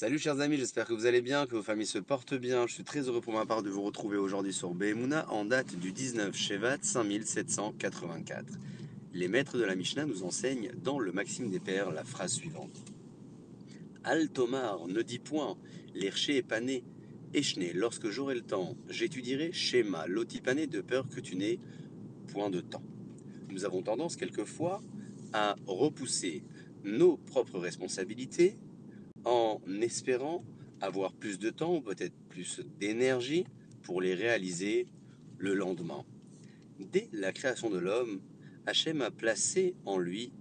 Salut chers amis, j'espère que vous allez bien, que vos familles se portent bien. Je suis très heureux pour ma part de vous retrouver aujourd'hui sur Behemuna en date du 19 Shevat 5784. Les maîtres de la Mishnah nous enseignent dans le Maxime des Pères la phrase suivante. Al Tomar ne dit point, l'erché est pané, échené, lorsque j'aurai le temps, j'étudierai schéma, lotipané de peur que tu n'aies point de temps. Nous avons tendance quelquefois à repousser nos propres responsabilités en espérant avoir plus de temps ou peut-être plus d'énergie pour les réaliser le lendemain. Dès la création de l'homme, Hachem a placé en lui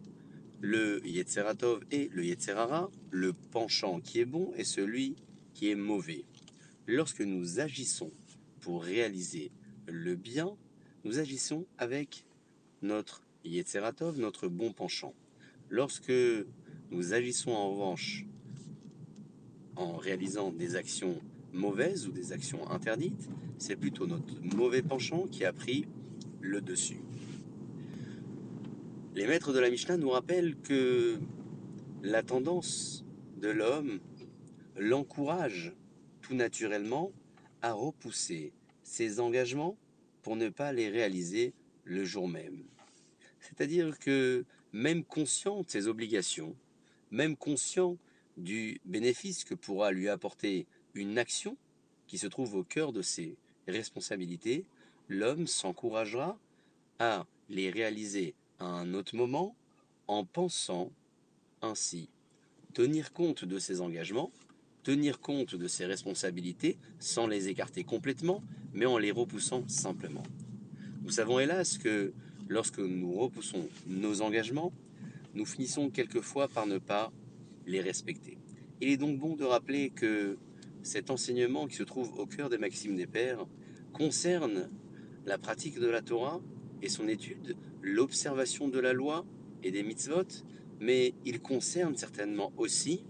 le Yetzeratov et le Yetzerara, le penchant qui est bon et celui qui est mauvais. Lorsque nous agissons pour réaliser le bien, nous agissons avec notre Yetzeratov, notre bon penchant. Lorsque nous agissons en revanche en réalisant des actions mauvaises ou des actions interdites, c'est plutôt notre mauvais penchant qui a pris le dessus. Les maîtres de la Mishnah nous rappellent que la tendance de l'homme l'encourage tout naturellement à repousser ses engagements pour ne pas les réaliser le jour même. C'est-à-dire que même conscient de ses obligations, même conscient du bénéfice que pourra lui apporter une action qui se trouve au cœur de ses responsabilités, l'homme s'encouragera à les réaliser à un autre moment en pensant ainsi tenir compte de ses engagements, tenir compte de ses responsabilités sans les écarter complètement, mais en les repoussant simplement. Nous savons hélas que lorsque nous repoussons nos engagements, nous finissons quelquefois par ne pas les respecter. Il est donc bon de rappeler que cet enseignement qui se trouve au cœur des maximes des pères concerne la pratique de la Torah et son étude, l'observation de la loi et des mitzvot, mais il concerne certainement aussi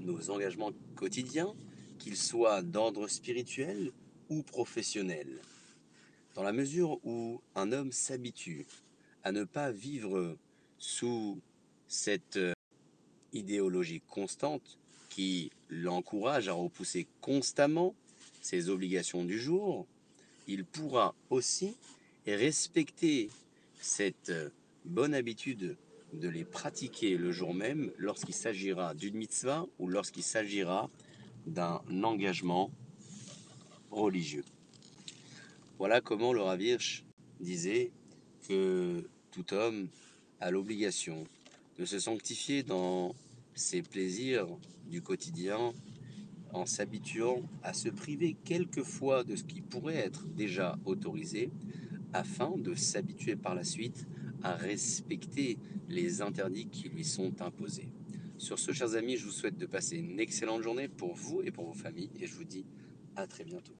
nos engagements quotidiens, qu'ils soient d'ordre spirituel ou professionnel. Dans la mesure où un homme s'habitue à ne pas vivre sous cette idéologie constante qui l'encourage à repousser constamment ses obligations du jour, il pourra aussi respecter cette bonne habitude de les pratiquer le jour même lorsqu'il s'agira d'une mitzvah ou lorsqu'il s'agira d'un engagement religieux. Voilà comment le Ravirch disait que tout homme a l'obligation de se sanctifier dans ses plaisirs du quotidien en s'habituant à se priver quelquefois de ce qui pourrait être déjà autorisé afin de s'habituer par la suite à respecter les interdits qui lui sont imposés. Sur ce, chers amis, je vous souhaite de passer une excellente journée pour vous et pour vos familles et je vous dis à très bientôt.